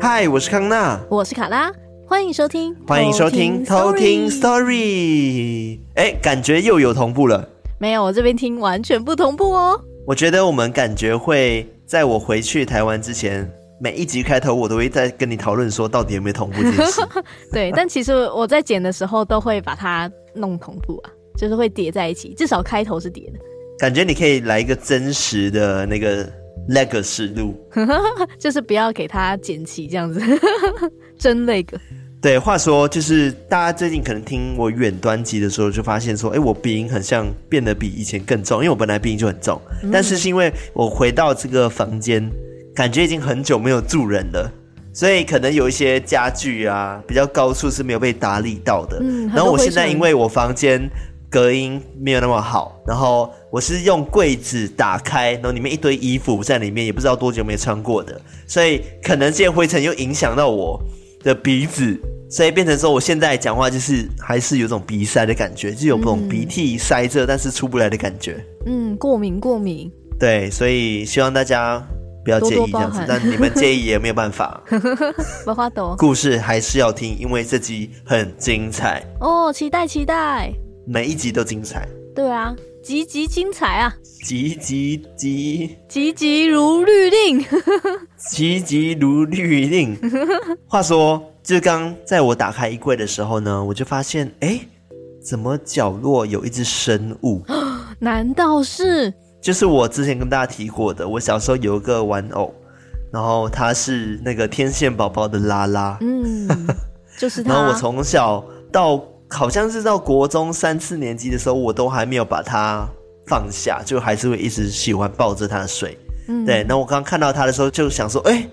嗨，我是康娜，我是卡拉，欢迎收听，欢迎收听偷听 Story。哎，感觉又有同步了？没有，我这边听完全不同步哦。我觉得我们感觉会在我回去台湾之前，每一集开头我都会在跟你讨论说，到底有没有同步这件事。对，但其实我在剪的时候都会把它弄同步啊，就是会叠在一起，至少开头是叠的。感觉你可以来一个真实的那个。那个实录，就是不要给它剪辑这样子，真那个。对，话说就是大家最近可能听我远端集的时候，就发现说，哎，我鼻音很像变得比以前更重，因为我本来鼻音就很重，嗯、但是是因为我回到这个房间，感觉已经很久没有住人了，所以可能有一些家具啊比较高处是没有被打理到的。嗯，然后我现在因为我房间。隔音没有那么好，然后我是用柜子打开，然后里面一堆衣服在里面，也不知道多久没穿过的，所以可能这些灰尘又影响到我的鼻子，所以变成说我现在讲话就是还是有种鼻塞的感觉，就有那种鼻涕塞着但是出不来的感觉。嗯，过敏过敏。对，所以希望大家不要介意这样子，但你们介意也没有办法。没法抖。故事还是要听，因为这集很精彩哦，期待期待。每一集都精彩，对啊，集集精彩啊，集集集，集集如律令，集集如律令。话说，就刚在我打开衣柜的时候呢，我就发现，哎，怎么角落有一只生物？难道是？就是我之前跟大家提过的，我小时候有一个玩偶，然后它是那个天线宝宝的拉拉，嗯，就是它。然后我从小到。好像是到国中三四年级的时候，我都还没有把它放下，就还是会一直喜欢抱着它睡。嗯，对。然后我刚刚看到它的时候，就想说，哎、欸，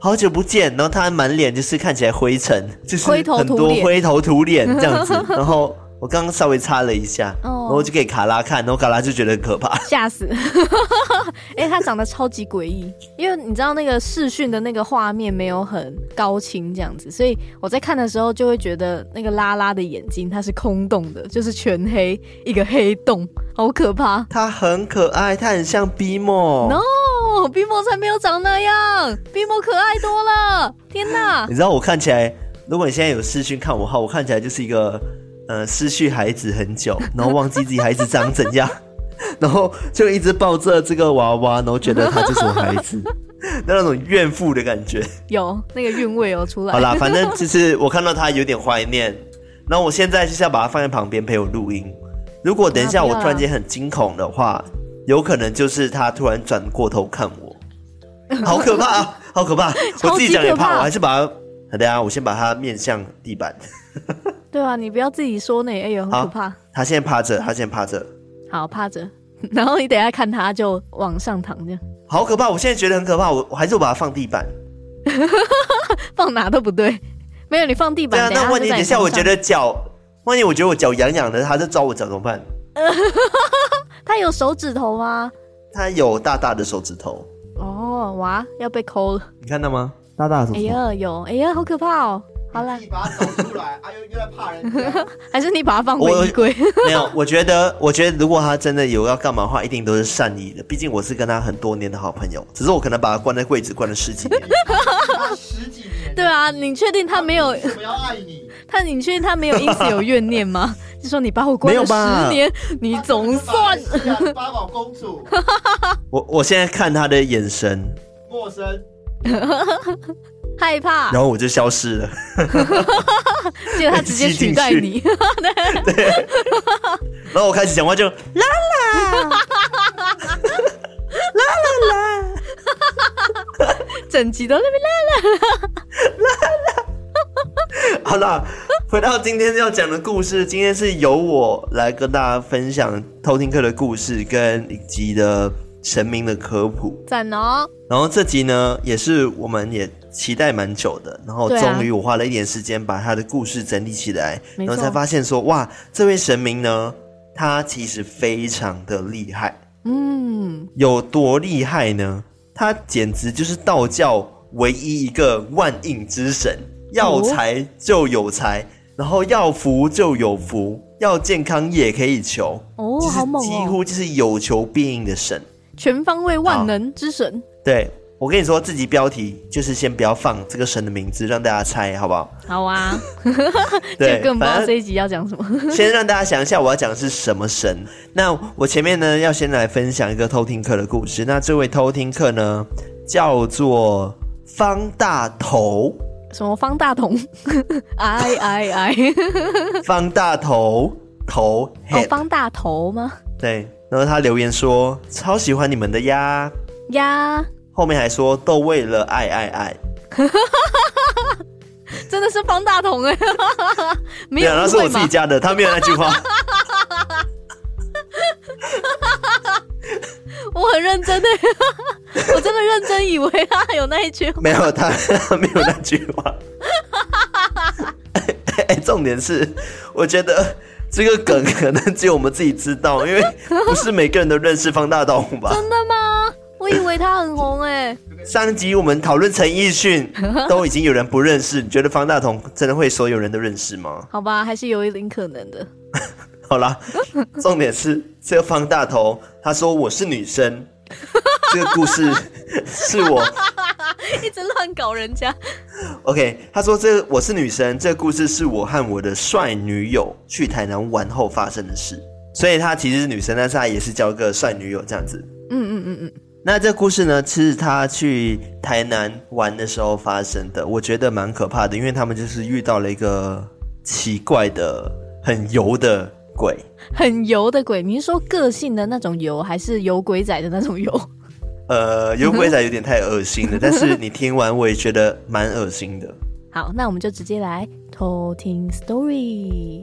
好久不见。然后它满脸就是看起来灰尘，就是很多灰头土脸这样子。然后。我刚刚稍微擦了一下，oh. 然后就给卡拉看，然后卡拉就觉得很可怕，吓死！哎、欸，他长得超级诡异，因为你知道那个视讯的那个画面没有很高清这样子，所以我在看的时候就会觉得那个拉拉的眼睛它是空洞的，就是全黑一个黑洞，好可怕。它很可爱，它很像 BMO。No，BMO 才没有长那样，BMO 可爱多了。天哪！你知道我看起来，如果你现在有视讯看我话，我看起来就是一个。呃，失去孩子很久，然后忘记自己孩子长怎样，然后就一直抱着这个娃娃，然后觉得他就是我孩子，那那种怨妇的感觉，有那个韵味有出来。好啦，反正就是我看到他有点怀念，然后我现在就是要把它放在旁边陪我录音。如果等一下我突然间很惊恐的话，有可能就是他突然转过头看我，好可怕啊，好可怕！我自己讲也怕，我还是把它，等下我先把它面向地板。对啊，你不要自己说那，哎呦，很可怕。他现在趴着，他现在趴着。好，趴着。然后你等一下看他就往上躺，这样。好可怕！我现在觉得很可怕，我我还是我把它放地板。放哪都不对，没有你放地板。对啊，那万一等一下我觉得脚，万一我觉得我脚痒痒的，他在抓我脚怎么办？他有手指头吗？他有大大的手指头。哦，哇，要被抠了。你看到吗？大大的手指头。哎呀，有，哎呀，好可怕哦。好了，你把它找出来，哎呦，又在怕人，还是你把它放回衣柜？没有，我觉得，我觉得如果他真的有要干嘛的话，一定都是善意的。毕竟我是跟他很多年的好朋友，只是我可能把他关在柜子关了十几年。十几年？对啊，你确定他没有？我要爱你。他，你确定他没有因此有怨念吗？就说你把我关了十年，你总算八宝公主。我我现在看他的眼神，陌生。害怕，然后我就消失了。结果他直接取代你。对，对。然后我开始讲话就啦啦，啦啦啦，整集都在那边啦啦啦啦。好了，回到今天要讲的故事，今天是由我来跟大家分享偷听课的故事跟以及的神明的科普。赞哦。然后这集呢，也是我们也。期待蛮久的，然后终于我花了一点时间把他的故事整理起来，然后才发现说，哇，这位神明呢，他其实非常的厉害，嗯，有多厉害呢？他简直就是道教唯一一个万应之神，要财就有财，然后要福就有福，要健康也可以求，哦，就是好猛几哦！乎就是有求必应的神。全方位万能之神。对，我跟你说，自己标题就是先不要放这个神的名字，让大家猜，好不好？好啊，对这更不知道这一集要讲什么。先让大家想一下，我要讲的是什么神。那我前面呢，要先来分享一个偷听客的故事。那这位偷听客呢，叫做方大头，什么方大同？哎哎哎！方大头头哦，方大头吗？对。然后他留言说，超喜欢你们的呀，呀，后面还说都为了爱爱爱。真的是方大同 哎，没对啊，那是我？自己加的，他没有那句话。我很认真的，我真的认真以为他有那一句话。没有他，他没有那句话。哎、欸，重点是，我觉得这个梗可能只有我们自己知道，因为不是每个人都认识方大同吧？真的吗？我以为他很红哎。上集我们讨论陈奕迅，都已经有人不认识，你觉得方大同真的会所有人都认识吗？好吧，还是有一点可能的。好啦，重点是这个方大头，他说我是女生，这个故事是我。一直乱搞人家。OK，他说这个我是女生，这个故事是我和我的帅女友去台南玩后发生的事，所以他其实是女生，但是他也是交个帅女友这样子。嗯嗯嗯嗯。那这故事呢，是他去台南玩的时候发生的，我觉得蛮可怕的，因为他们就是遇到了一个奇怪的、很油的鬼，很油的鬼。你是说个性的那种油，还是有鬼仔的那种油？呃，有鬼仔有点太恶心了，但是你听完我也觉得蛮恶心的。好，那我们就直接来偷听 story。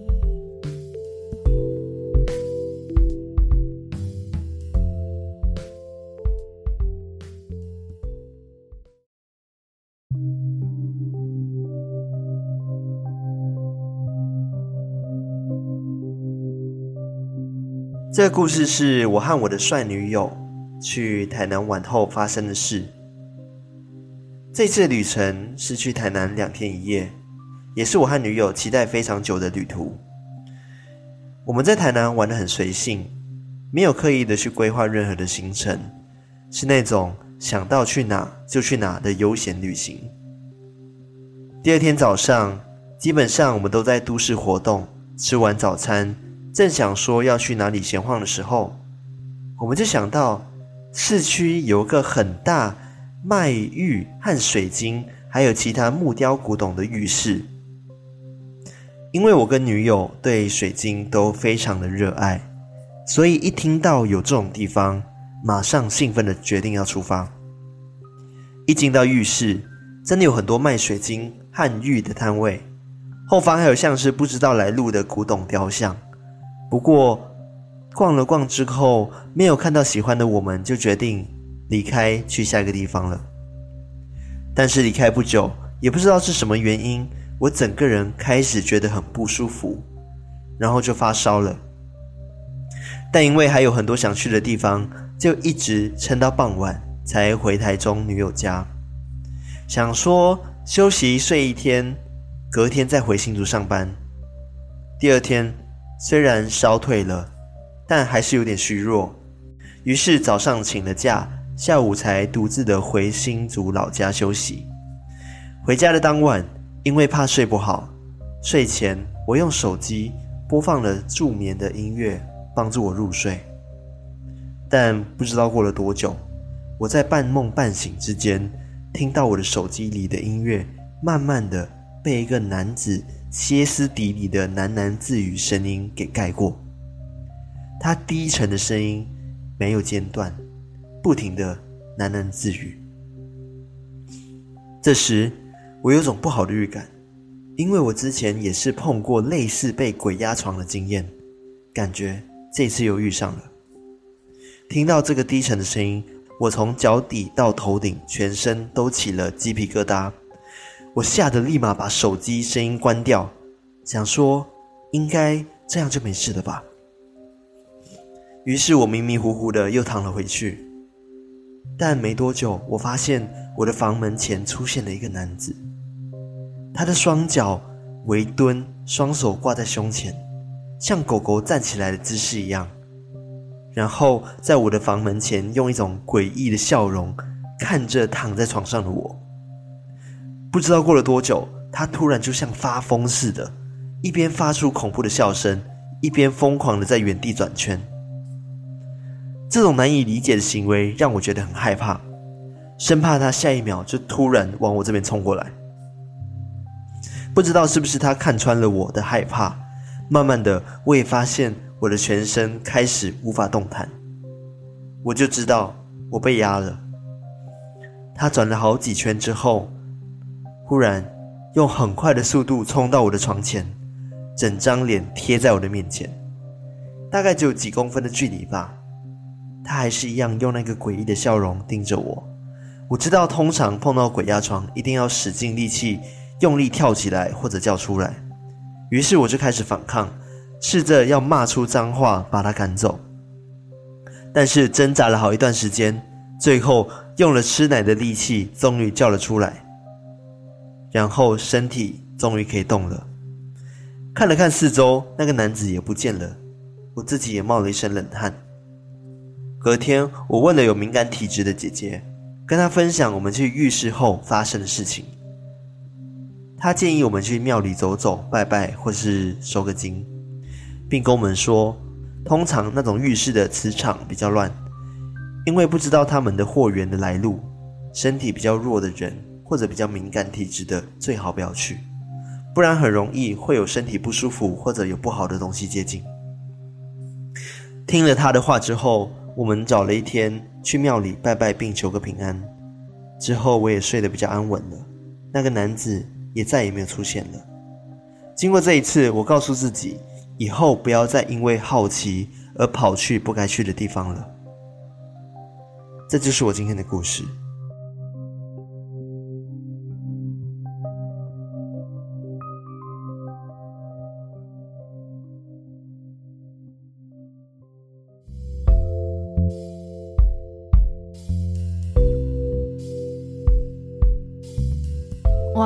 这个故事是我和我的帅女友去台南玩后发生的事。这次旅程是去台南两天一夜，也是我和女友期待非常久的旅途。我们在台南玩得很随性，没有刻意的去规划任何的行程，是那种想到去哪就去哪的悠闲旅行。第二天早上，基本上我们都在都市活动，吃完早餐。正想说要去哪里闲晃的时候，我们就想到市区有个很大卖玉和水晶，还有其他木雕古董的浴室。因为我跟女友对水晶都非常的热爱，所以一听到有这种地方，马上兴奋的决定要出发。一进到浴室，真的有很多卖水晶和玉的摊位，后方还有像是不知道来路的古董雕像。不过逛了逛之后，没有看到喜欢的，我们就决定离开，去下一个地方了。但是离开不久，也不知道是什么原因，我整个人开始觉得很不舒服，然后就发烧了。但因为还有很多想去的地方，就一直撑到傍晚才回台中女友家，想说休息睡一天，隔天再回新竹上班。第二天。虽然烧退了，但还是有点虚弱。于是早上请了假，下午才独自的回新竹老家休息。回家的当晚，因为怕睡不好，睡前我用手机播放了助眠的音乐，帮助我入睡。但不知道过了多久，我在半梦半醒之间，听到我的手机里的音乐慢慢的被一个男子。歇斯底里的喃喃自语声音给盖过，他低沉的声音没有间断，不停的喃喃自语。这时，我有种不好的预感，因为我之前也是碰过类似被鬼压床的经验，感觉这次又遇上了。听到这个低沉的声音，我从脚底到头顶，全身都起了鸡皮疙瘩。我吓得立马把手机声音关掉，想说应该这样就没事了吧。于是我迷迷糊糊的又躺了回去。但没多久，我发现我的房门前出现了一个男子，他的双脚微蹲，双手挂在胸前，像狗狗站起来的姿势一样，然后在我的房门前用一种诡异的笑容看着躺在床上的我。不知道过了多久，他突然就像发疯似的，一边发出恐怖的笑声，一边疯狂的在原地转圈。这种难以理解的行为让我觉得很害怕，生怕他下一秒就突然往我这边冲过来。不知道是不是他看穿了我的害怕，慢慢的我也发现我的全身开始无法动弹，我就知道我被压了。他转了好几圈之后，忽然用很快的速度冲到我的床前，整张脸贴在我的面前，大概只有几公分的距离吧。他还是一样用那个诡异的笑容盯着我。我知道通常碰到鬼压床一定要使尽力气。用力跳起来或者叫出来，于是我就开始反抗，试着要骂出脏话把他赶走。但是挣扎了好一段时间，最后用了吃奶的力气，终于叫了出来。然后身体终于可以动了。看了看四周，那个男子也不见了，我自己也冒了一身冷汗。隔天，我问了有敏感体质的姐姐，跟她分享我们去浴室后发生的事情。她建议我们去庙里走走、拜拜，或是收个经，并跟我们说，通常那种浴室的磁场比较乱，因为不知道他们的货源的来路，身体比较弱的人或者比较敏感体质的，最好不要去，不然很容易会有身体不舒服或者有不好的东西接近。听了他的话之后，我们找了一天去庙里拜拜并求个平安，之后我也睡得比较安稳了。那个男子。也再也没有出现了。经过这一次，我告诉自己，以后不要再因为好奇而跑去不该去的地方了。这就是我今天的故事。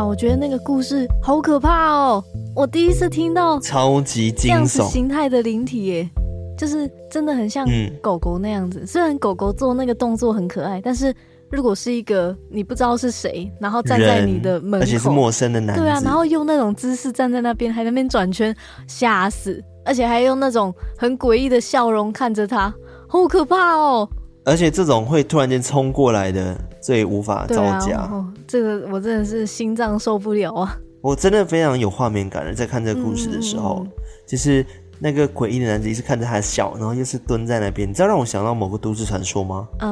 我觉得那个故事好可怕哦！我第一次听到超级惊悚形态的灵体耶，就是真的很像狗狗那样子。嗯、虽然狗狗做那个动作很可爱，但是如果是一个你不知道是谁，然后站在你的门口，而且是陌生的男子，对啊，然后用那种姿势站在那边，还在那边转圈，吓死！而且还用那种很诡异的笑容看着他，好可怕哦！而且这种会突然间冲过来的，最无法招架。啊哦。这个我真的是心脏受不了啊！我真的非常有画面感的，在看这个故事的时候，嗯、就是那个诡异的男子一直看着他笑，然后又是蹲在那边。你知道让我想到某个都市传说吗？嗯、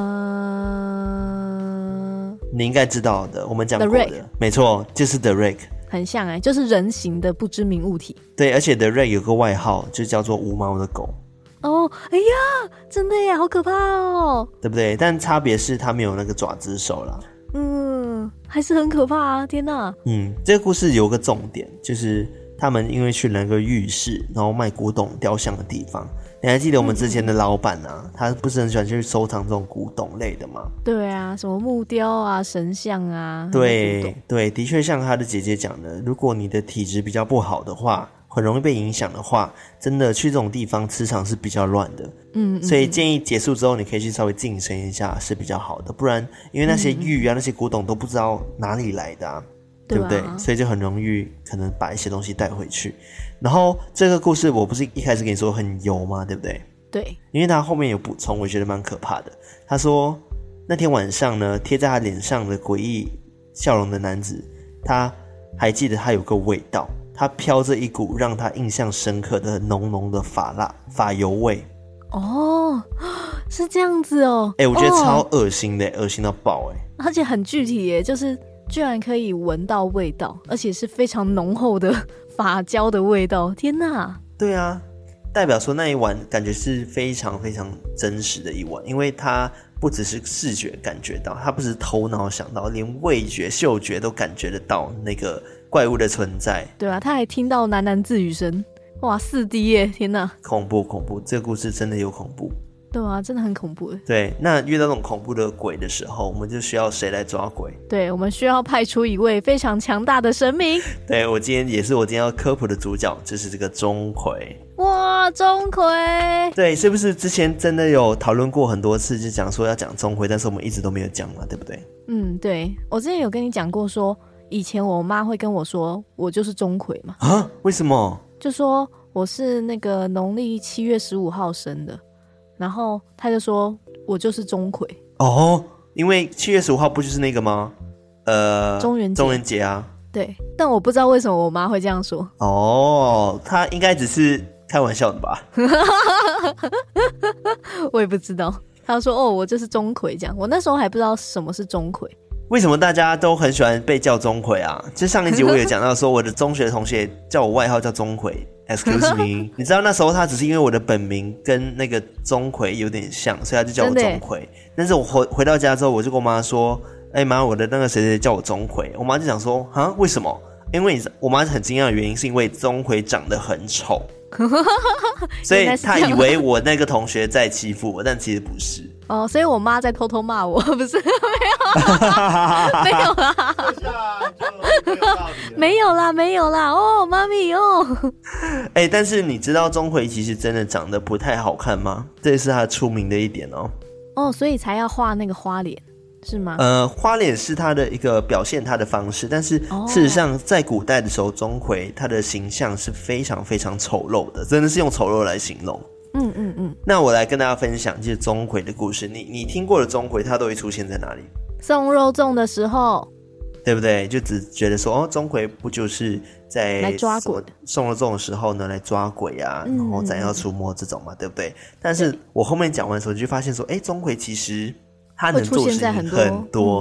呃，你应该知道的，我们讲过的没错，就是 The Rake，很像哎，就是人形的不知名物体。对，而且 The Rake 有个外号，就叫做无毛的狗。哦，哎呀，真的耶，好可怕哦，对不对？但差别是它没有那个爪子手了。嗯，还是很可怕啊！天哪。嗯，这个故事有个重点，就是他们因为去了那个浴室，然后卖古董雕像的地方。你还记得我们之前的老板啊？嗯、他不是很喜欢去收藏这种古董类的吗？对啊，什么木雕啊、神像啊。对对，的确像他的姐姐讲的，如果你的体质比较不好的话。很容易被影响的话，真的去这种地方磁场是比较乱的。嗯，嗯，所以建议结束之后，你可以去稍微净身一下是比较好的。不然，因为那些玉啊、嗯、那些古董都不知道哪里来的、啊，对，对不对？所以就很容易可能把一些东西带回去。然后这个故事我不是一开始跟你说很油吗？对不对？对，因为他后面有补充，我觉得蛮可怕的。他说那天晚上呢，贴在他脸上的诡异笑容的男子，他还记得他有个味道。它飘着一股让他印象深刻的浓浓的发蜡发油味。哦，是这样子哦。哎、欸，我觉得超恶心的，恶、哦、心到爆哎！而且很具体耶，就是居然可以闻到味道，而且是非常浓厚的发胶的味道。天哪！对啊，代表说那一晚感觉是非常非常真实的一晚，因为它不只是视觉感觉到，它不是头脑想到，连味觉、嗅觉都感觉得到那个。怪物的存在，对啊，他还听到喃喃自语声，哇，四 D 耶，天哪，恐怖恐怖，这个故事真的有恐怖，对啊，真的很恐怖。对，那遇到那种恐怖的鬼的时候，我们就需要谁来抓鬼？对，我们需要派出一位非常强大的神明。对，我今天也是我今天要科普的主角，就是这个钟馗。哇，哇，钟馗，对，是不是之前真的有讨论过很多次，就讲说要讲钟馗，但是我们一直都没有讲嘛，对不对？嗯，对，我之前有跟你讲过说，说以前我妈会跟我说，我就是钟馗嘛。啊？为什么？就说我是那个农历七月十五号生的，然后她就说我就是钟馗。哦，因为七月十五号不就是那个吗？呃，中元中元节啊。对，但我不知道为什么我妈会这样说。哦，她应该只是开玩笑的吧？我也不知道。她说：“哦，我就是钟馗。”这样，我那时候还不知道什么是钟馗。为什么大家都很喜欢被叫钟馗啊？就上一集我也讲到说，我的中学同学叫我外号叫钟馗。Excuse me，你知道那时候他只是因为我的本名跟那个钟馗有点像，所以他就叫我钟馗。但是我回回到家之后，我就跟我妈说。哎妈，我的那个谁谁叫我钟馗，我妈就想说啊，为什么？因为你我妈很惊讶的原因是因为钟馗长得很丑，所以她以为我那个同学在欺负我，但其实不是。哦，所以我妈在偷偷骂我，不是？没有，没有啦，没有啦，没有啦。哦，妈咪哦。哎，但是你知道钟馗其实真的长得不太好看吗？这也是他出名的一点哦。哦，所以才要画那个花脸。是吗？呃，花脸是他的一个表现他的方式，但是事实上，在古代的时候，钟馗他的形象是非常非常丑陋的，真的是用丑陋来形容。嗯嗯嗯。那我来跟大家分享就是钟馗的故事。你你听过的钟馗，他都会出现在哪里？送肉粽的时候，对不对？就只觉得说，哦，钟馗不就是在来抓鬼？送肉粽的时候呢，来抓鬼啊，然后斩妖除魔这种嘛，对不对？但是我后面讲完的时候，就发现说，哎，钟馗其实。他能做的事情很多，很多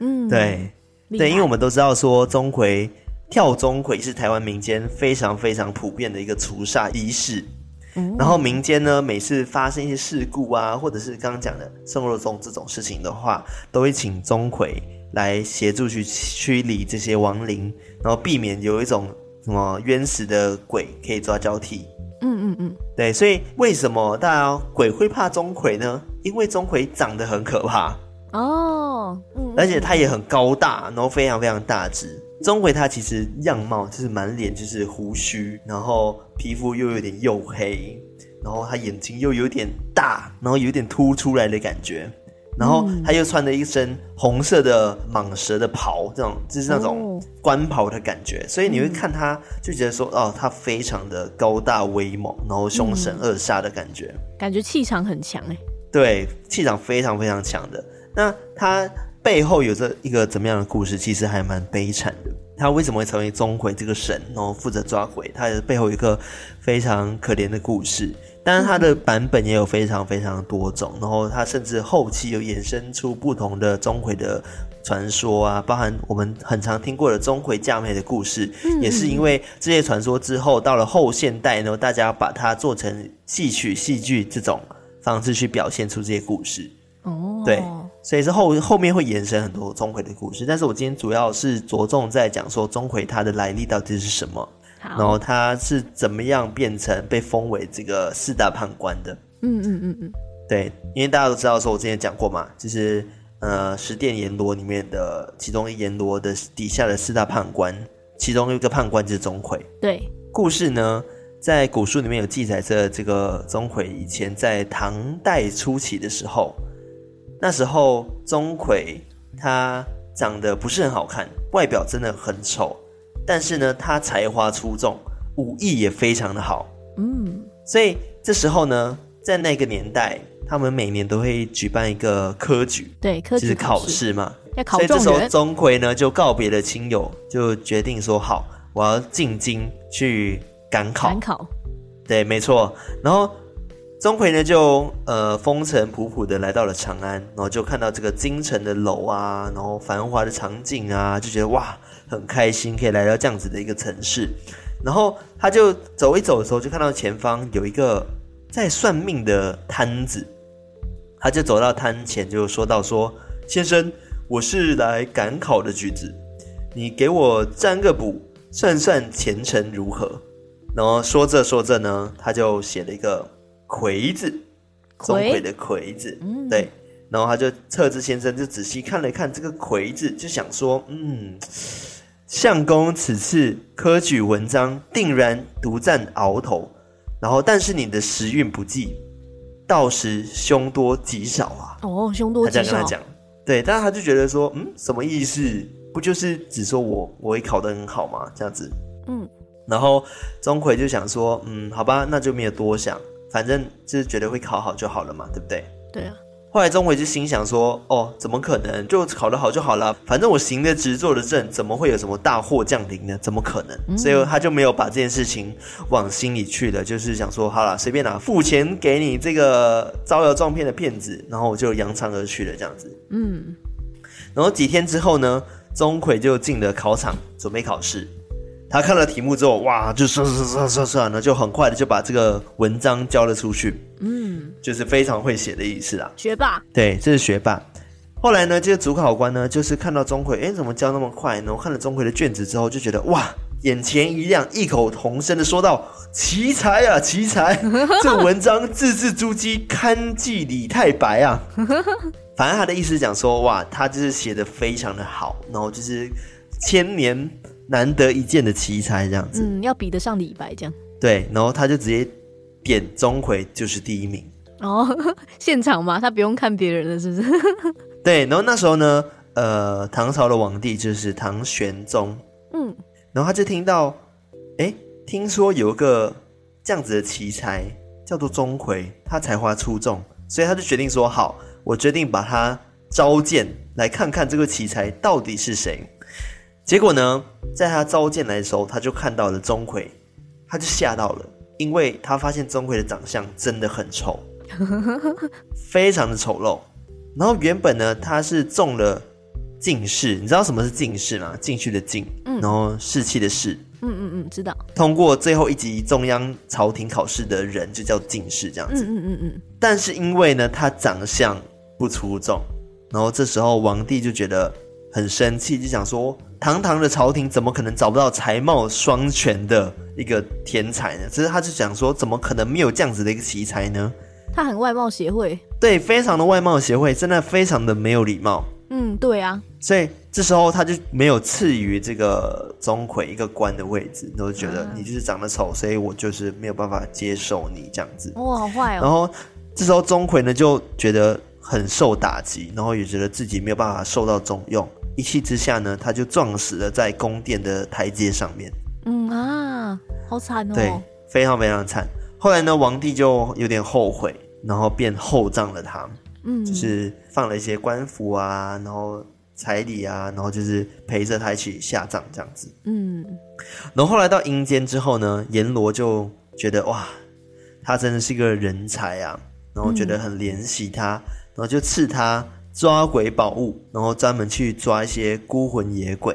嗯，嗯，对，对，因为我们都知道说钟馗跳钟馗是台湾民间非常非常普遍的一个除煞仪式，嗯，然后民间呢每次发生一些事故啊，或者是刚刚讲的生活中这种事情的话，都会请钟馗来协助去驱离这些亡灵，然后避免有一种什么冤死的鬼可以抓交替。嗯嗯嗯，对，所以为什么大家鬼会怕钟馗呢？因为钟馗长得很可怕哦，嗯，而且他也很高大，然后非常非常大只。钟馗他其实样貌就是满脸就是胡须，然后皮肤又有点黝黑，然后他眼睛又有点大，然后有点凸出来的感觉。然后他又穿了一身红色的蟒蛇的袍，这种就是那种官袍的感觉，所以你会看他就觉得说，哦，他非常的高大威猛，然后凶神恶煞的感觉，感觉气场很强哎。对，气场非常非常强的。那他背后有着一个怎么样的故事？其实还蛮悲惨的。他为什么会成为钟馗这个神，然后负责抓鬼？他的背后有一个非常可怜的故事。当然，它的版本也有非常非常多种，然后它甚至后期有衍生出不同的钟馗的传说啊，包含我们很常听过的钟馗嫁妹的故事，也是因为这些传说之后，到了后现代呢，大家把它做成戏曲、戏剧这种方式去表现出这些故事。哦，对，所以是后后面会延伸很多钟馗的故事，但是我今天主要是着重在讲说钟馗他的来历到底是什么。然后他是怎么样变成被封为这个四大判官的？嗯嗯嗯嗯，对，因为大家都知道说，我之前讲过嘛，就是呃十殿阎罗里面的其中一阎罗的底下的四大判官，其中一个判官就是钟馗。对，故事呢，在古书里面有记载着这个钟馗以前在唐代初期的时候，那时候钟馗他长得不是很好看，外表真的很丑。但是呢，他才华出众，武艺也非常的好。嗯，所以这时候呢，在那个年代，他们每年都会举办一个科举，对，科举就是考试嘛。要考所以这时候钟馗呢就告别了亲友，就决定说：“好，我要进京去赶考。”赶考，对，没错。然后钟馗呢就呃风尘仆仆的来到了长安，然后就看到这个京城的楼啊，然后繁华的场景啊，就觉得哇。很开心可以来到这样子的一个城市，然后他就走一走的时候，就看到前方有一个在算命的摊子，他就走到摊前就说到说：“先生，我是来赶考的举子，你给我占个卜，算算前程如何？”然后说着说着呢，他就写了一个“馗”字，钟馗的“魁子，嗯，对。然后他就测字先生就仔细看了看这个“魁”字，就想说：“嗯。”相公此次科举文章定然独占鳌头，然后但是你的时运不济，到时凶多吉少啊。哦，凶多吉少。他这样跟他讲，对，但是他就觉得说，嗯，什么意思？不就是只说我我会考得很好吗？这样子，嗯。然后钟馗就想说，嗯，好吧，那就没有多想，反正就是觉得会考好就好了嘛，对不对？对啊。后来钟馗就心想说，哦，怎么可能？就考得好就好了，反正我行得直，坐得正，怎么会有什么大祸降临呢？怎么可能？嗯、所以他就没有把这件事情往心里去了，就是想说，好了，随便拿，付钱给你这个招摇撞骗的骗子，然后我就扬长而去了，这样子。嗯。然后几天之后呢，钟馗就进了考场，准备考试。他看了题目之后，哇，就刷刷刷刷刷，然后就很快的就把这个文章交了出去。嗯，就是非常会写的意思啊。学霸。对，这是学霸。后来呢，这个主考官呢，就是看到钟馗，哎，怎么交那么快呢？我看了钟馗的卷子之后，就觉得哇，眼前一亮，异口同声的说道：“奇才啊，奇才！这文章字字珠玑，堪记李太白啊。”反正他的意思是讲说，哇，他就是写的非常的好，然后就是千年。难得一见的奇才，这样子，嗯，要比得上李白这样。对，然后他就直接点钟馗就是第一名。哦，现场嘛，他不用看别人了，是不是？对，然后那时候呢，呃，唐朝的皇帝就是唐玄宗，嗯，然后他就听到，哎，听说有一个这样子的奇才叫做钟馗，他才华出众，所以他就决定说，好，我决定把他召见来看看这个奇才到底是谁。结果呢，在他召见来的时候，他就看到了钟馗，他就吓到了，因为他发现钟馗的长相真的很丑，非常的丑陋。然后原本呢，他是中了进士，你知道什么是进士吗？进去的进，嗯，然后士气的士，嗯嗯嗯，知道。通过最后一级中央朝廷考试的人就叫进士，这样子。嗯嗯嗯嗯。但是因为呢，他长相不出众，然后这时候皇帝就觉得很生气，就想说。堂堂的朝廷怎么可能找不到才貌双全的一个天才呢？只是他就想说，怎么可能没有这样子的一个奇才呢？他很外貌协会，对，非常的外貌协会，真的非常的没有礼貌。嗯，对啊。所以这时候他就没有赐予这个钟馗一个官的位置，都觉得你就是长得丑，所以我就是没有办法接受你这样子。哇，好坏哦。然后这时候钟馗呢就觉得很受打击，然后也觉得自己没有办法受到重用。一气之下呢，他就撞死了在宫殿的台阶上面。嗯啊，好惨哦！对，非常非常惨。后来呢，皇帝就有点后悔，然后便厚葬了他。嗯，就是放了一些官服啊，然后彩礼啊，然后就是陪着他一起下葬这样子。嗯，然后后来到阴间之后呢，阎罗就觉得哇，他真的是一个人才啊，然后觉得很怜惜他，嗯、然后就赐他。抓鬼宝物，然后专门去抓一些孤魂野鬼，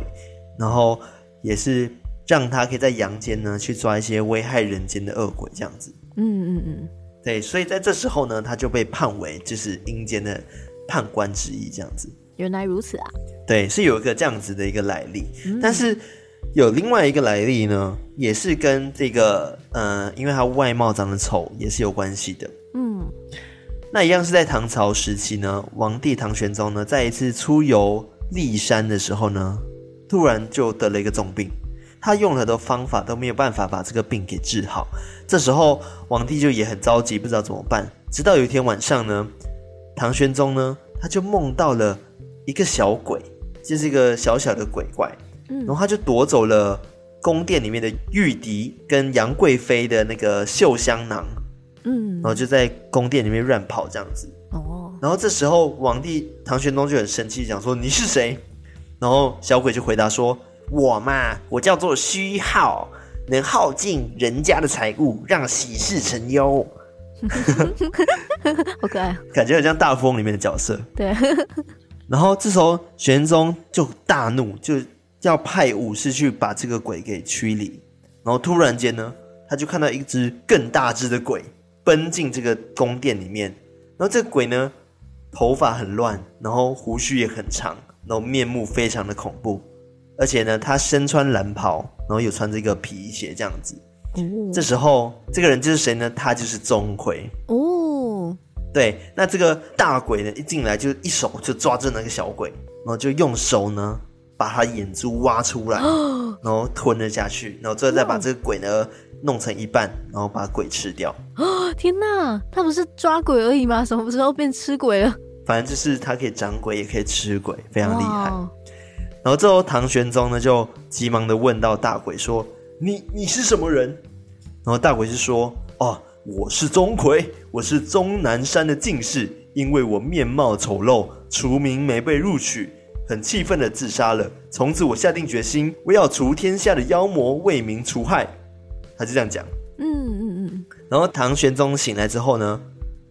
然后也是让他可以在阳间呢去抓一些危害人间的恶鬼，这样子。嗯嗯嗯，对，所以在这时候呢，他就被判为就是阴间的判官之一，这样子。原来如此啊！对，是有一个这样子的一个来历，嗯、但是有另外一个来历呢，也是跟这个呃，因为他外貌长得丑，也是有关系的。嗯。那一样是在唐朝时期呢，皇帝唐玄宗呢，在一次出游骊山的时候呢，突然就得了一个重病，他用了的方法都没有办法把这个病给治好。这时候皇帝就也很着急，不知道怎么办。直到有一天晚上呢，唐玄宗呢，他就梦到了一个小鬼，就是一个小小的鬼怪，然后他就夺走了宫殿里面的玉笛跟杨贵妃的那个绣香囊。嗯，然后就在宫殿里面乱跑这样子。哦，然后这时候皇帝唐玄宗就很生气，讲说你是谁？然后小鬼就回答说：我嘛，我叫做虚耗，能耗尽人家的财物，让喜事成忧。好可爱，感觉很像大富翁里面的角色。对。然后这时候玄宗就大怒，就要派武士去把这个鬼给驱离。然后突然间呢，他就看到一只更大只的鬼。奔进这个宫殿里面，然后这个鬼呢，头发很乱，然后胡须也很长，然后面目非常的恐怖，而且呢，他身穿蓝袍，然后有穿这个皮鞋这样子。哦，这时候这个人就是谁呢？他就是钟馗。哦，对，那这个大鬼呢，一进来就一手就抓着那个小鬼，然后就用手呢把他眼珠挖出来，然后吞了下去，然后最后再把这个鬼呢弄成一半，然后把鬼吃掉。哦，天哪，他不是抓鬼而已吗？什么时候变吃鬼了？反正就是他可以长鬼，也可以吃鬼，非常厉害。然后最后唐玄宗呢就急忙的问到大鬼说：“你你是什么人？”然后大鬼是说：“哦，我是钟馗，我是终南山的进士，因为我面貌丑陋，除名没被录取。”很气愤的自杀了。从此我下定决心，我要除天下的妖魔，为民除害。他就这样讲。嗯嗯嗯。然后唐玄宗醒来之后呢，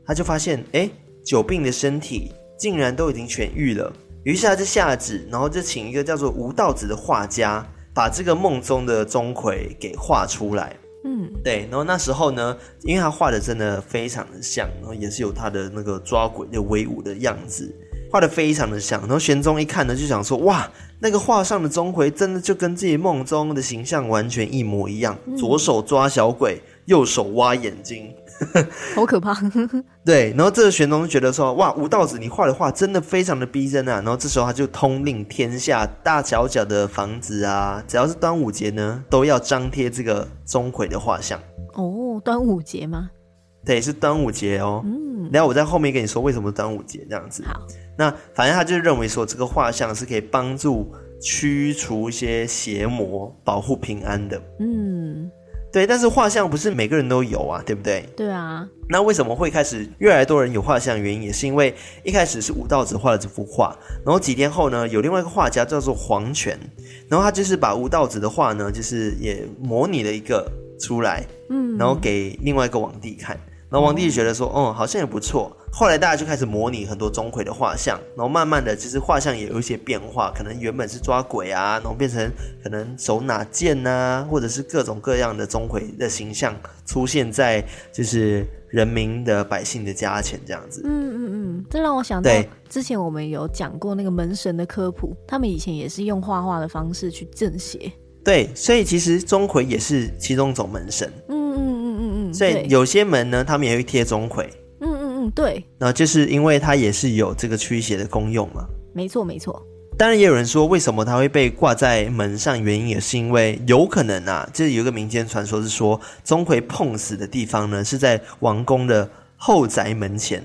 他就发现，哎，久病的身体竟然都已经痊愈了。于是他就下旨，然后就请一个叫做吴道子的画家，把这个梦中的钟馗给画出来。嗯，对。然后那时候呢，因为他画的真的非常的像，然后也是有他的那个抓鬼的威武的样子。画的非常的像，然后玄宗一看呢，就想说：哇，那个画上的钟馗真的就跟自己梦中的形象完全一模一样，嗯、左手抓小鬼，右手挖眼睛，好可怕。对，然后这个玄宗就觉得说：哇，吴道子你画的画真的非常的逼真啊！然后这时候他就通令天下大小小的房子啊，只要是端午节呢，都要张贴这个钟馗的画像。哦，端午节吗？对，是端午节哦。嗯，然后我在后面跟你说为什么端午节这样子。好。那反正他就认为说，这个画像是可以帮助驱除一些邪魔，保护平安的。嗯，对。但是画像不是每个人都有啊，对不对？对啊。那为什么会开始越来越多人有画像？原因也是因为一开始是吴道子画了这幅画，然后几天后呢，有另外一个画家叫做黄泉，然后他就是把吴道子的画呢，就是也模拟了一个出来，嗯，然后给另外一个皇帝看。然后皇帝就觉得说，哦、嗯，好像也不错。后来大家就开始模拟很多钟馗的画像，然后慢慢的，其实画像也有一些变化，可能原本是抓鬼啊，然后变成可能手拿剑啊，或者是各种各样的钟馗的形象出现在就是人民的百姓的家前这样子。嗯嗯嗯，这让我想到之前我们有讲过那个门神的科普，他们以前也是用画画的方式去镇邪。对，所以其实钟馗也是其中一种门神。嗯嗯。所以有些门呢，他们也会贴钟馗。嗯嗯嗯，对。然后就是因为它也是有这个驱邪的功用嘛。没错没错。当然也有人说，为什么它会被挂在门上？原因也是因为有可能啊，就是有一个民间传说是说，钟馗碰死的地方呢是在王宫的后宅门前，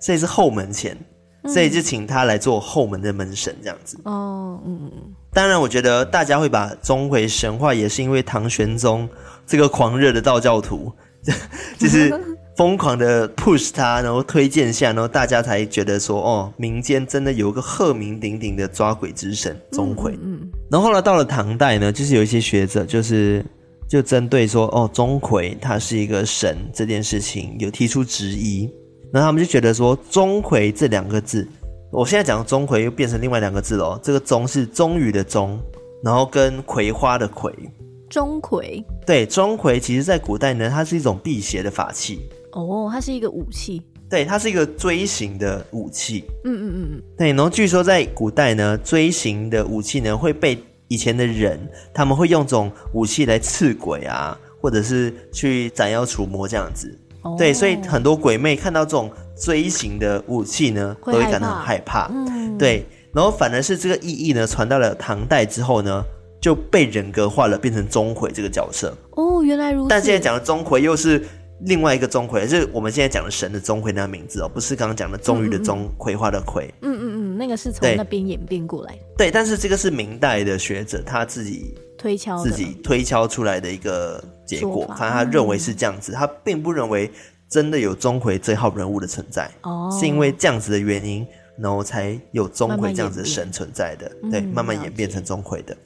所以是后门前，所以就请他来做后门的门神这样子。哦，嗯。当然，我觉得大家会把钟馗神化，也是因为唐玄宗这个狂热的道教徒。就是疯狂的 push 他，然后推荐下，然后大家才觉得说，哦，民间真的有个赫名鼎鼎的抓鬼之神钟馗。嗯，嗯，然后后来到了唐代呢，就是有一些学者，就是就针对说，哦，钟馗他是一个神这件事情有提出质疑。然后他们就觉得说，钟馗这两个字，我现在讲的钟馗又变成另外两个字了。这个钟是终于的钟，然后跟葵花的葵。钟馗，对，钟馗其实在古代呢，它是一种辟邪的法器。哦，它是一个武器。对，它是一个锥形的武器。嗯嗯嗯嗯。对，然后据说在古代呢，锥形的武器呢会被以前的人，他们会用这种武器来刺鬼啊，或者是去斩妖除魔这样子。哦。对，所以很多鬼魅看到这种锥形的武器呢，都会感到很害怕。嗯。对，然后反而是这个意义呢传到了唐代之后呢。就被人格化了，变成钟馗这个角色哦，原来如此。但现在讲的钟馗又是另外一个钟馗，就是我们现在讲的神的钟馗那个名字哦，不是刚刚讲的钟于的终，嗯嗯葵花的葵。嗯嗯嗯，那个是从那边演变过来的。对，但是这个是明代的学者他自己推敲自己推敲出来的一个结果，反正他认为是这样子，他并不认为真的有钟馗这号人物的存在。哦，是因为这样子的原因，然后才有钟馗这样子的神存在的。慢慢对，慢慢演变成钟馗的。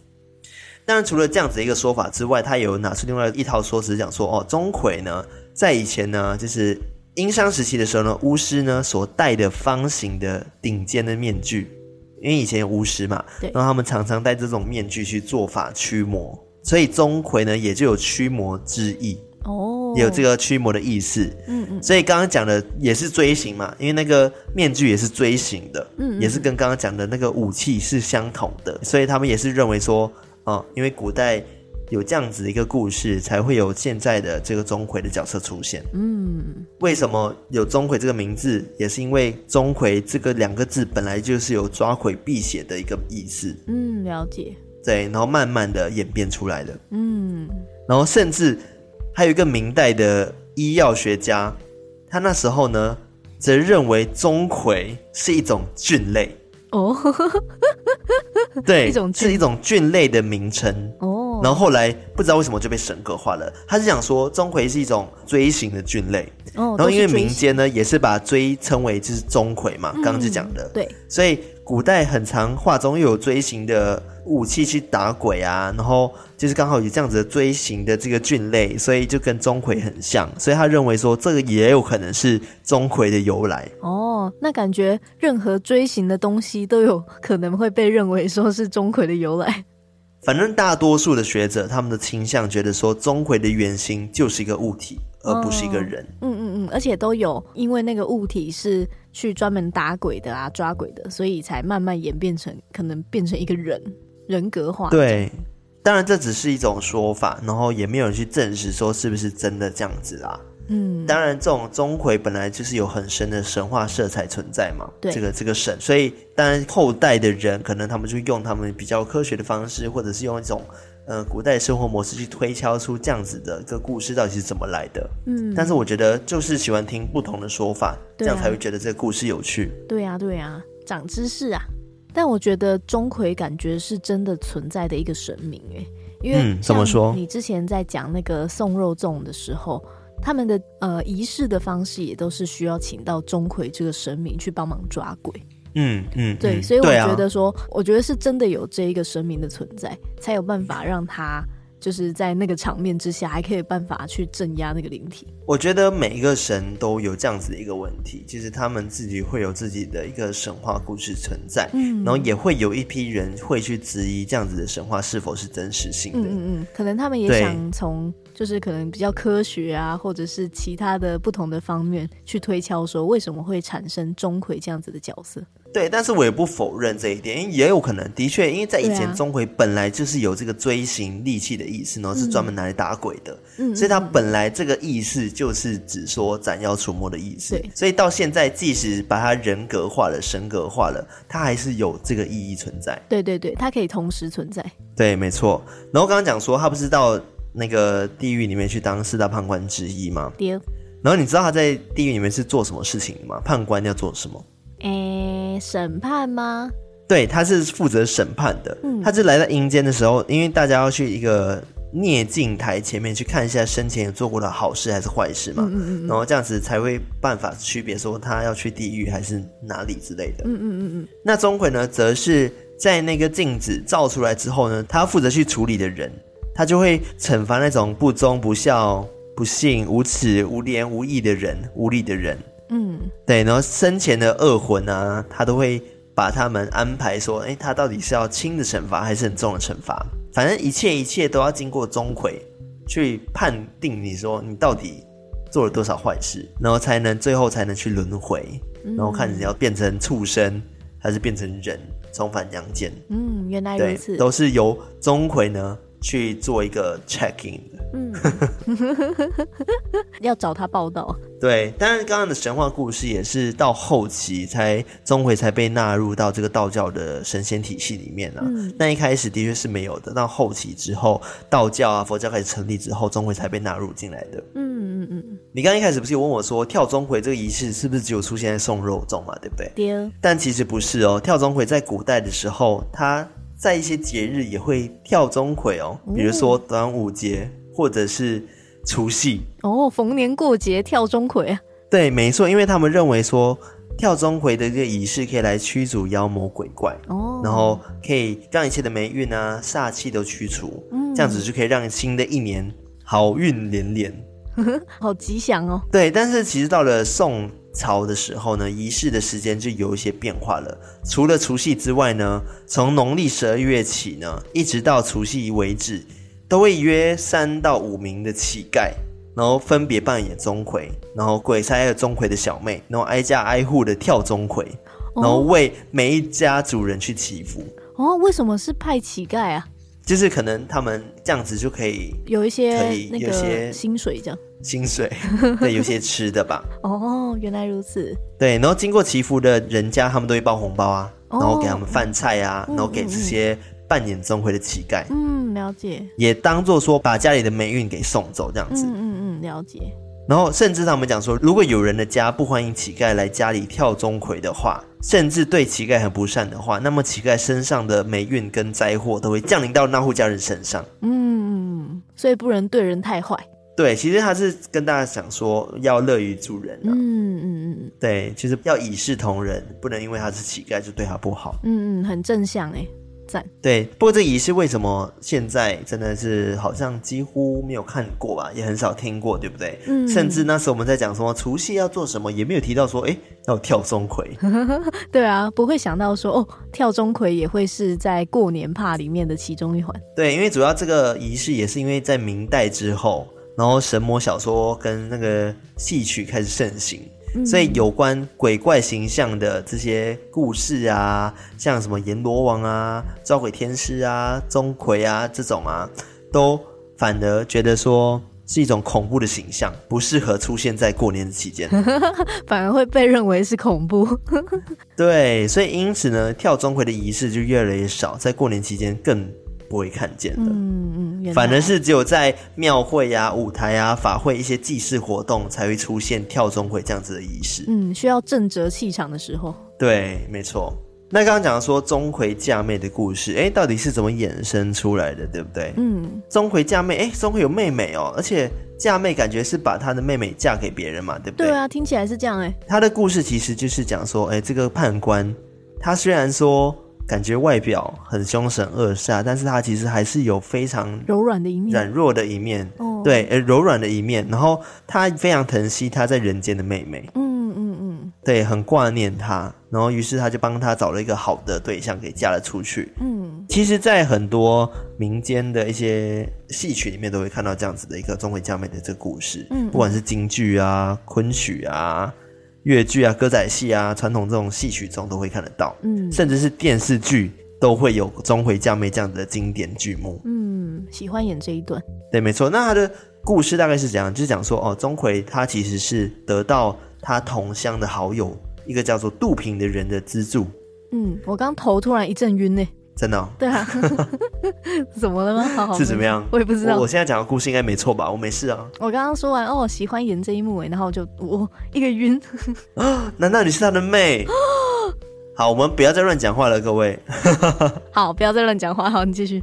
当然，除了这样子的一个说法之外，他有拿出另外一套说辞，讲说哦，钟馗呢，在以前呢，就是殷商时期的时候呢，巫师呢所戴的方形的顶尖的面具，因为以前有巫师嘛，对，然后他们常常戴这种面具去做法驱魔，所以钟馗呢也就有驱魔之意哦，有这个驱魔的意思，嗯嗯，所以刚刚讲的也是锥形嘛，因为那个面具也是锥形的，嗯，嗯，也是跟刚刚讲的那个武器是相同的，所以他们也是认为说。哦，因为古代有这样子的一个故事，才会有现在的这个钟馗的角色出现。嗯，为什么有钟馗这个名字？也是因为钟馗这个两个字本来就是有抓鬼辟邪的一个意思。嗯，了解。对，然后慢慢的演变出来的。嗯，然后甚至还有一个明代的医药学家，他那时候呢，则认为钟馗是一种菌类。哦，对，一种是一种菌类的名称。哦，然后后来不知道为什么就被神格化了。他是想说钟馗是一种锥形的菌类。哦，然后因为民间呢也是把锥称为就是钟馗嘛，刚刚就讲的。对，所以古代很常画中又有锥形的武器去打鬼啊，然后就是刚好有这样子的锥形的这个菌类，所以就跟钟馗很像，所以他认为说这个也有可能是钟馗的由来。哦，那感觉任何锥形的东西都有可能会被认为说是钟馗的由来。反正大多数的学者他们的倾向觉得说钟馗的原型就是一个物体，而不是一个人。哦、嗯嗯嗯，而且都有因为那个物体是去专门打鬼的啊、抓鬼的，所以才慢慢演变成可能变成一个人人格化。对，当然这只是一种说法，然后也没有人去证实说是不是真的这样子啦。嗯，当然，这种钟馗本来就是有很深的神话色彩存在嘛。对，这个这个神，所以当然后代的人可能他们就用他们比较科学的方式，或者是用一种呃古代生活模式去推敲出这样子的一个故事到底是怎么来的。嗯，但是我觉得就是喜欢听不同的说法，啊，这样才会觉得这个故事有趣。对啊，对啊，长知识啊！但我觉得钟馗感觉是真的存在的一个神明诶，因为嗯，怎么说？你之前在讲那个送肉粽的时候。他们的呃仪式的方式也都是需要请到钟馗这个神明去帮忙抓鬼。嗯嗯，对，嗯、所以我觉得说，啊、我觉得是真的有这一个神明的存在，才有办法让他就是在那个场面之下，还可以有办法去镇压那个灵体。我觉得每一个神都有这样子的一个问题，其实他们自己会有自己的一个神话故事存在，嗯，然后也会有一批人会去质疑这样子的神话是否是真实性的。嗯嗯嗯，可能他们也想从。就是可能比较科学啊，或者是其他的不同的方面去推敲，说为什么会产生钟馗这样子的角色？对，但是我也不否认这一点，因为也有可能，的确，因为在以前钟馗本来就是有这个锥形利器的意思，然后是专门拿来打鬼的，嗯，所以他本来这个意思就是指说斩妖除魔的意思，对，所以到现在即使把他人格化了、神格化了，他还是有这个意义存在。对对对，它可以同时存在。对，没错。然后刚刚讲说他不是到。那个地狱里面去当四大判官之一吗？对。然后你知道他在地狱里面是做什么事情吗？判官要做什么？诶，审判吗？对，他是负责审判的。嗯。他是来到阴间的时候，因为大家要去一个聂镜台前面去看一下生前有做过的好事还是坏事嘛。嗯嗯嗯。然后这样子才会办法区别说他要去地狱还是哪里之类的。嗯嗯嗯嗯。那钟馗呢，则是在那个镜子照出来之后呢，他要负责去处理的人。他就会惩罚那种不忠不孝、不信、无耻、无廉、无义的人、无礼的人。嗯，对。然后生前的恶魂啊，他都会把他们安排说：哎，他到底是要轻的惩罚，还是很重的惩罚？反正一切一切都要经过钟馗去判定，你说你到底做了多少坏事，然后才能最后才能去轮回，然后看你要变成畜生还是变成人，重返阳间。嗯，原来如此。都是由钟馗呢。去做一个 check in 的，嗯，要找他报道。对，但是刚刚的神话故事也是到后期才钟馗才被纳入到这个道教的神仙体系里面啊。嗯，那一开始的确是没有的，到后期之后，道教啊、佛教开始成立之后，钟馗才被纳入进来的。嗯嗯嗯。你刚刚一开始不是有问我说，跳钟馗这个仪式是不是只有出现在送肉粽嘛？对不对？对。但其实不是哦，跳钟馗在古代的时候，他。在一些节日也会跳钟馗哦，比如说端午节或者是除夕哦，逢年过节跳钟馗啊。对，没错，因为他们认为说跳钟馗的这个仪式可以来驱逐妖魔鬼怪哦，然后可以让一切的霉运啊、煞气都驱除，嗯，这样子就可以让新的一年好运连连，好吉祥哦。对，但是其实到了宋。朝的时候呢，仪式的时间就有一些变化了。除了除夕之外呢，从农历十二月起呢，一直到除夕为止，都会约三到五名的乞丐，然后分别扮演钟馗，然后鬼差还有钟馗的小妹，然后挨家挨户的跳钟馗，然后为每一家主人去祈福。哦，为什么是派乞丐啊？就是可能他们这样子就可以有一些可以那有些个薪水这样。薪水，对，有些吃的吧。哦，原来如此。对，然后经过祈福的人家，他们都会包红包啊，哦然后给他们饭菜啊，嗯然后给这些扮演钟馗的乞丐，嗯，了解。也当做说把家里的霉运给送走这样子。嗯嗯嗯，了解。然后甚至他们讲说，如果有人的家不欢迎乞丐来家里跳钟馗的话，甚至对乞丐很不善的话，那么乞丐身上的霉运跟灾祸都会降临到那户家人身上。嗯，所以不能对人太坏。对，其实他是跟大家讲说要乐于助人啊。嗯嗯嗯对，就是要以视同仁，不能因为他是乞丐就对他不好。嗯嗯，很正向哎，赞。对，不过这仪式为什么现在真的是好像几乎没有看过吧，也很少听过，对不对？嗯甚至那时候我们在讲说除夕要做什么，也没有提到说，哎，要跳钟馗。对啊，不会想到说哦，跳钟馗也会是在过年怕里面的其中一环。对，因为主要这个仪式也是因为在明代之后，然后神魔小说跟那个戏曲开始盛行。所以有关鬼怪形象的这些故事啊，像什么阎罗王啊、招鬼天师啊、钟馗啊这种啊，都反而觉得说是一种恐怖的形象，不适合出现在过年的期间。反而会被认为是恐怖。对，所以因此呢，跳钟馗的仪式就越来越少，在过年期间更不会看见的。嗯嗯，反而是只有在庙会啊、舞台啊、法会一些祭祀活动才会出现跳钟馗这样子的仪式。嗯，需要正则气场的时候。对，没错。那刚刚讲说钟馗嫁妹的故事，哎，到底是怎么衍生出来的，对不对？嗯，钟馗嫁妹，哎，钟馗有妹妹哦，而且嫁妹感觉是把他的妹妹嫁给别人嘛，对不对？对啊，听起来是这样哎。他的故事其实就是讲说，哎，这个判官他虽然说感觉外表很凶神恶煞，但是他其实还是有非常柔软的一面，软弱的一面，哦对，呃，柔软的一面。然后他非常疼惜他在人间的妹妹，嗯嗯嗯对，很挂念她。然后于是他就帮她找了一个好的对象给嫁了出去。嗯其实，在很多民间的一些戏曲里面，都会看到这样子的一个钟馗嫁妹的这个故事。嗯不管是京剧啊、昆曲啊、粤剧啊、歌仔戏啊，传统这种戏曲中都会看得到。嗯甚至是电视剧都会有钟馗嫁妹这样的经典剧目。嗯，喜欢演这一段。对，没错。那他的故事大概是怎样？就是讲说，哦，钟馗他其实是得到他同乡的好友，一个叫做杜平的人的资助。嗯，我刚头突然一阵晕呢。真的、哦？对啊，怎么了吗？好好是怎么样？我也不知道。我，我现在讲的故事应该没错吧？我没事啊。我刚刚说完哦，喜欢演这一幕哎，然后我就我一个晕。难道你是他的妹？好，我们不要再乱讲话了，各位。好，不要再乱讲话。好，你继续。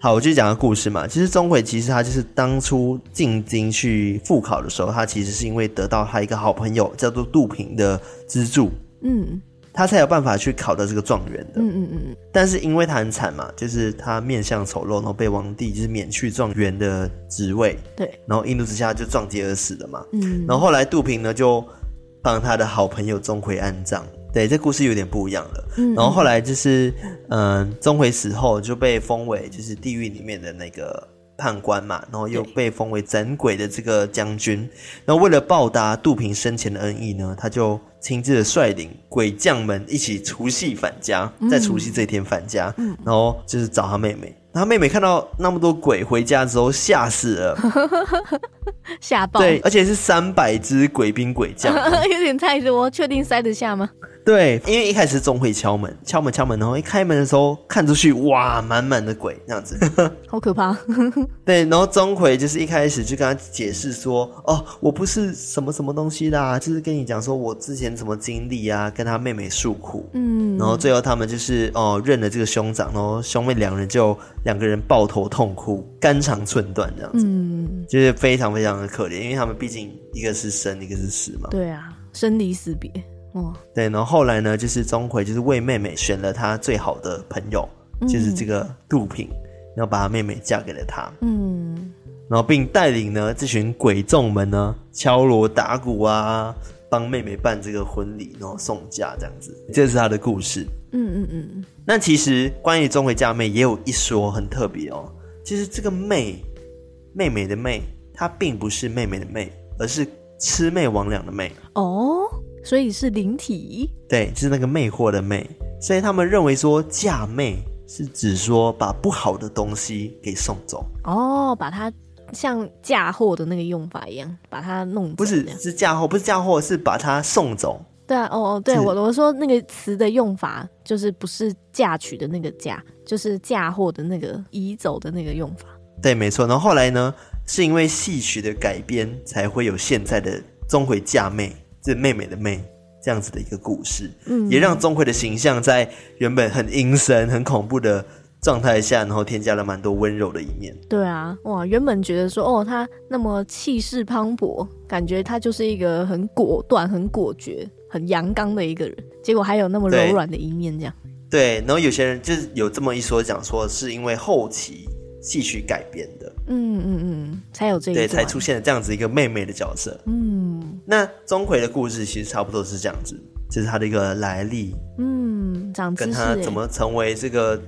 好，我继续讲个故事嘛。其实钟馗其实他就是当初进京去复考的时候，他其实是因为得到他一个好朋友叫做杜平的资助，嗯他才有办法去考到这个状元的。嗯嗯嗯但是因为他很惨嘛，就是他面相丑陋，然后被皇帝就是免去状元的职位，对，然后一怒之下就撞劫而死了嘛。嗯，然后后来杜平呢就帮他的好朋友钟馗安葬。对，这故事有点不一样了。嗯然后后来就是，嗯，钟馗死后就被封为就是地狱里面的那个判官嘛，然后又被封为斩鬼的这个将军。然后为了报答杜平生前的恩义呢，他就亲自的率领鬼将们一起除夕返家，在除夕这一天返家，嗯然后就是找他妹妹。他妹妹看到那么多鬼回家之后吓死了，吓爆，对，而且是三百只鬼兵鬼将。有点太多，确定塞得下吗？对，因为一开始钟馗敲门，敲门敲门，然后一开门的时候看出去，哇，满满的鬼这样子。好可怕。对，然后钟馗就是一开始就跟他解释说，哦，我不是什么什么东西啦，就是跟你讲说我之前什么经历啊，跟他妹妹诉苦。嗯，然后最后他们就是哦认了这个兄长，然后兄妹两人就两个人抱头痛哭，肝肠寸断这样子，嗯，就是非常非常的可怜，因为他们毕竟一个是生，一个是死嘛。对啊，生离死别，哦，对，然后后来呢，就是钟馗就是为妹妹选了他最好的朋友，就是这个杜平，然后把他妹妹嫁给了他，嗯。然后并带领呢这群鬼众们呢敲锣打鼓啊，帮妹妹办这个婚礼，然后送嫁这样子，这是他的故事。嗯嗯嗯，那其实关于钟馗嫁妹也有一说很特别哦，其实这个妹妹妹的妹，她并不是妹妹的妹，而是魑魅魍魉的妹。哦，所以是灵体，对，就是那个魅惑的魅，所以他们认为说嫁妹是指说把不好的东西给送走。哦，把它像嫁祸的那个用法一样，把它弄走。不是，是嫁祸，不是嫁祸，是把它送走。对啊，哦哦，对我我说那个词的用法，就是不是嫁娶的那个嫁，就是嫁祸的那个移走的那个用法。对，没错。然后后来呢，是因为戏曲的改编，才会有现在的钟馗嫁妹，这妹妹的妹这样子的一个故事。嗯，也让钟馗的形象在原本很阴森、很恐怖的状态下，然后添加了蛮多温柔的一面。对啊，哇，原本觉得说哦，他那么气势磅礴，感觉他就是一个很果断、很果决。很阳刚的一个人，结果还有那么柔软的一面，这样对。对，然后有些人就是有这么一说，讲说是因为后期戏曲改编的，嗯嗯嗯，才有这个，对，才出现了这样子一个妹妹的角色。嗯，那钟馗的故事其实差不多是这样子，这、就是他的一个来历，嗯，长跟他怎么成为这个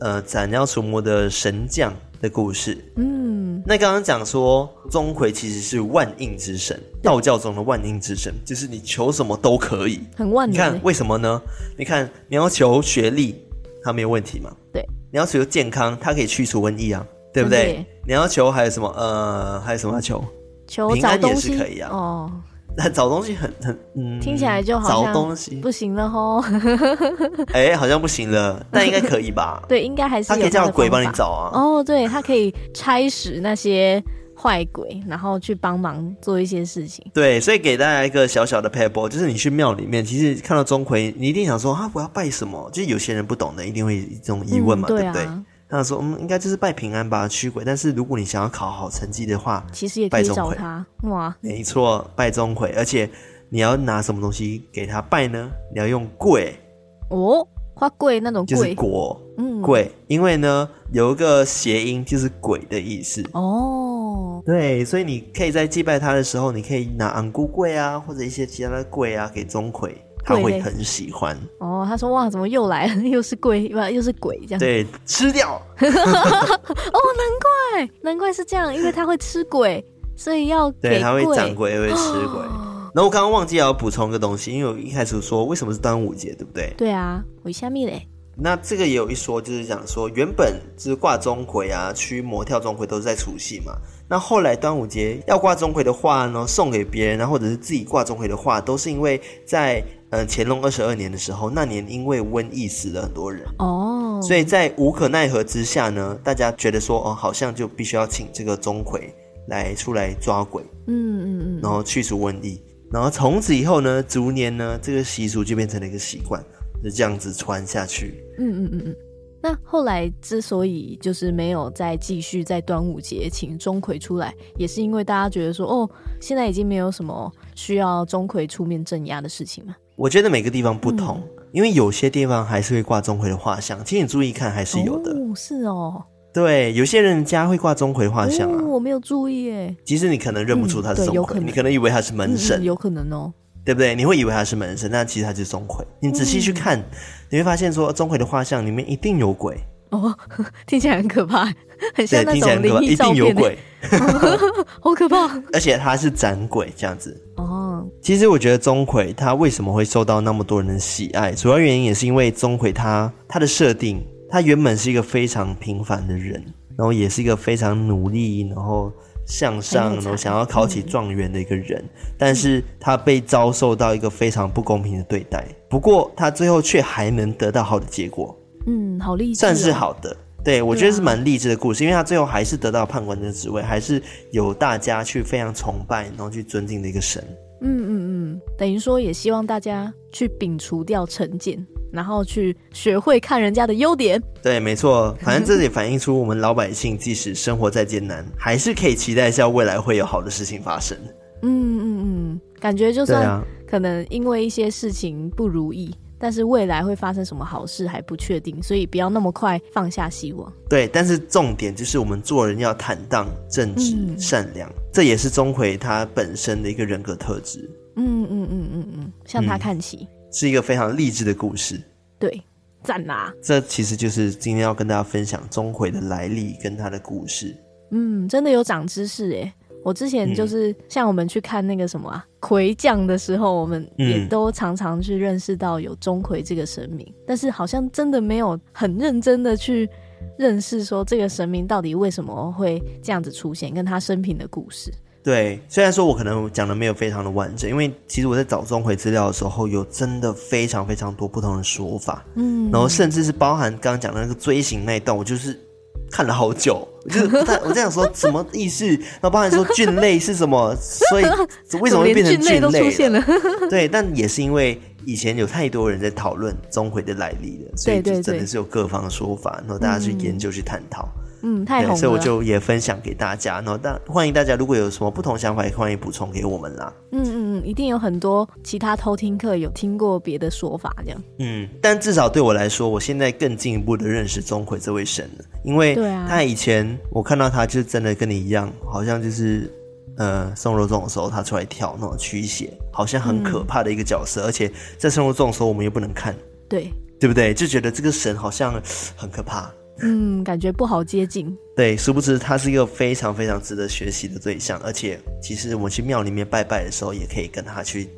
呃斩妖除魔的神将的故事。嗯。那刚刚讲说，钟馗其实是万应之神，道教中的万应之神，就是你求什么都可以，很万能。你看为什么呢？你看你要求学历，他没有问题嘛？对。你要求健康，他可以去除瘟疫啊，对不对？你要求还有什么？呃，还有什么要求？求平安也是可以啊。哦。那找东西很很嗯，听起来就好像找东西不行了吼。哎、欸，好像不行了，但应该可以吧？对，应该还是他可以叫鬼帮你找啊。哦，对，他可以差使那些坏鬼，然后去帮忙做一些事情。对，所以给大家一个小小的 pebble，就是你去庙里面，其实看到钟馗，你一定想说啊，我要拜什么？就是有些人不懂的，一定会这种疑问嘛，嗯对，啊、对不对？他说：“嗯，应该就是拜平安吧，驱鬼。但是如果你想要考好成绩的话，其实也可以找他。哇，没错，拜钟馗。而且你要拿什么东西给他拜呢？你要用桂哦，花桂那种桂，就是果，嗯，桂。因为呢，有一个谐音，就是鬼的意思。哦，对，所以你可以在祭拜他的时候，你可以拿昂姑桂啊，或者一些其他的桂啊，给钟馗。”他会很喜欢哦。他说：“哇，怎么又来了？又是鬼，又是鬼这样。”对，吃掉。哦，难怪，难怪是这样，因为他会吃鬼，所以要给对，他会长鬼，也会吃鬼。然后我刚刚忘记要补充一个东西，因为我一开始说为什么是端午节，对不对？对啊，为虾米嘞？那这个也有一说，就是讲说原本就是挂钟馗啊，驱魔跳钟馗都是在除夕嘛。那后来端午节要挂钟馗的话呢，送给别人，然后或者是自己挂钟馗的话，都是因为在。呃，乾隆二十二年的时候，那年因为瘟疫死了很多人哦，oh. 所以在无可奈何之下呢，大家觉得说，哦，好像就必须要请这个钟馗来出来抓鬼，嗯嗯嗯，然后去除瘟疫，然后从此以后呢，逐年呢，这个习俗就变成了一个习惯，就这样子传下去。嗯嗯嗯嗯。那后来之所以就是没有再继续在端午节请钟馗出来，也是因为大家觉得说，哦，现在已经没有什么需要钟馗出面镇压的事情嘛。我觉得每个地方不同，嗯、因为有些地方还是会挂钟馗的画像。其实你注意看，还是有的。哦，是哦。对，有些人家会挂钟馗画像啊。哦，我没有注意耶。其实你可能认不出他是钟馗，嗯，你可能以为他是门神，嗯，有可能哦。对不对？你会以为他是门神，但其实他就是钟馗。你仔细去看，嗯，你会发现说钟馗的画像里面一定有鬼。哦，听起来很可怕，很像那种灵异照片。一定有鬼，好可怕。而且他是斩鬼这样子。哦，其实我觉得钟馗他为什么会受到那么多人的喜爱，主要原因也是因为钟馗他他的设定，他原本是一个非常平凡的人，然后也是一个非常努力，然后向上，然后想要考起状元的一个人，嗯，但是他被遭受到一个非常不公平的对待。不过他最后却还能得到好的结果。嗯，好励志，算是好的。对，我觉得是蛮励志的故事，啊，因为他最后还是得到判官的职位，还是有大家去非常崇拜，然后去尊敬的一个神。嗯嗯嗯，等于说也希望大家去摒除掉成见，然后去学会看人家的优点。对，没错，反正这也反映出我们老百姓即使生活再艰难，还是可以期待一下未来会有好的事情发生。嗯嗯嗯，感觉就算可能因为一些事情不如意。但是未来会发生什么好事还不确定，所以不要那么快放下希望。对，但是重点就是我们做人要坦荡、正直、嗯、善良，这也是钟馗他本身的一个人格特质。嗯嗯嗯嗯嗯，向他看齐、嗯，是一个非常励志的故事。对，赞啦！这其实就是今天要跟大家分享钟馗的来历跟他的故事。嗯，真的有长知识诶。我之前就是像我们去看那个什么啊，魁将的时候，我们也都常常去认识到有钟馗这个神明，嗯，但是好像真的没有很认真的去认识说这个神明到底为什么会这样子出现，跟他生平的故事。对，虽然说我可能讲的没有非常的完整，因为其实我在找钟馗资料的时候，有真的非常非常多不同的说法，嗯，然后甚至是包含刚刚讲的那个锥形那一段，我就是。看了好久，我就是不太，我在想说什么意思？然后包含说菌类是什么，所以 为什么会变成菌类？都出现了 对，但也是因为以前有太多人在讨论钟馗的来历了，所以就真的是有各方的说法，然后大家去研究去探讨。嗯，太好了，所以我就也分享给大家。然后，但欢迎大家如果有什么不同想法，也欢迎补充给我们啦。嗯嗯嗯，一定有很多其他偷听课有听过别的说法，这样。嗯，但至少对我来说，我现在更进一步的认识钟馗这位神了，因为他以前我看到他就真的跟你一样，好像就是呃送肉粽的时候他出来跳那种驱邪，好像很可怕的一个角色。嗯、而且在送肉粽的时候我们又不能看，对对不对？就觉得这个神好像很可怕。嗯，感觉不好接近。对，殊不知他是一个非常非常值得学习的对象，而且其实我们去庙里面拜拜的时候，也可以跟他去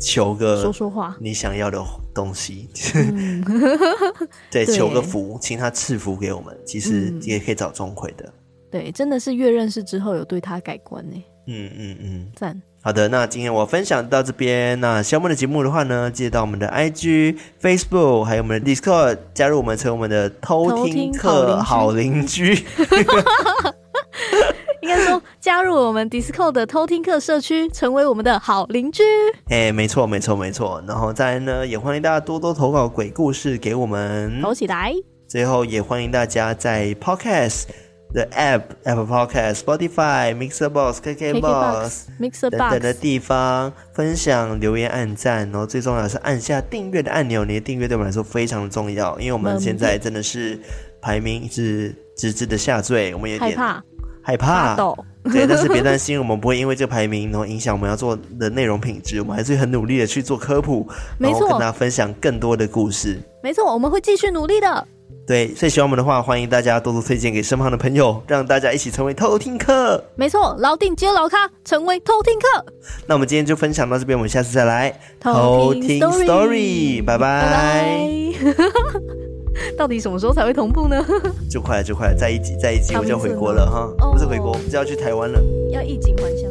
求个说说话，你想要的东西。嗯、对，求个 福，请他赐福给我们。其实也可以找钟馗的、嗯。对，真的是越认识之后，有对他改观呢。嗯嗯嗯，赞。好的，那今天我分享到这边。那喜欢我们的节目的话呢，记得到我们的 IG、Facebook，还有我们的 Discord，加入我们成为我们的偷听客好邻居。应该说，加入我们 Discord 的偷听客社区，成为我们的好邻居。哎，没错，没错，没错。然后再来呢，也欢迎大家多多投稿鬼故事给我们，投起来。最后，也欢迎大家在 Podcast。的 App、Apple Podcast、Spotify、Mixer Box、KK Box、Mixer Box 等等的地方分享、留言、按赞，然后最重要的是按下订阅的按钮。你的订阅对我们来说非常的重要，因为我们现在真的是排名是直直的下坠，我们有点害怕，害怕。对，但是别担心，我们不会因为这个排名然后影响我们要做的内容品质，我们还是很努力的去做科普，然后跟大家分享更多的故事。没错，我们会继续努力的。对，所以喜欢我们的话，欢迎大家多多推荐给身旁的朋友，让大家一起成为偷听客。没错，老定接老咖，成为偷听客。那我们今天就分享到这边，我们下次再来偷听 story，拜拜。到底什么时候才会同步呢？就快了，就快了，再一集，再一集我就要回国了哈，不是回国，我们就要去台湾了，要衣锦还乡。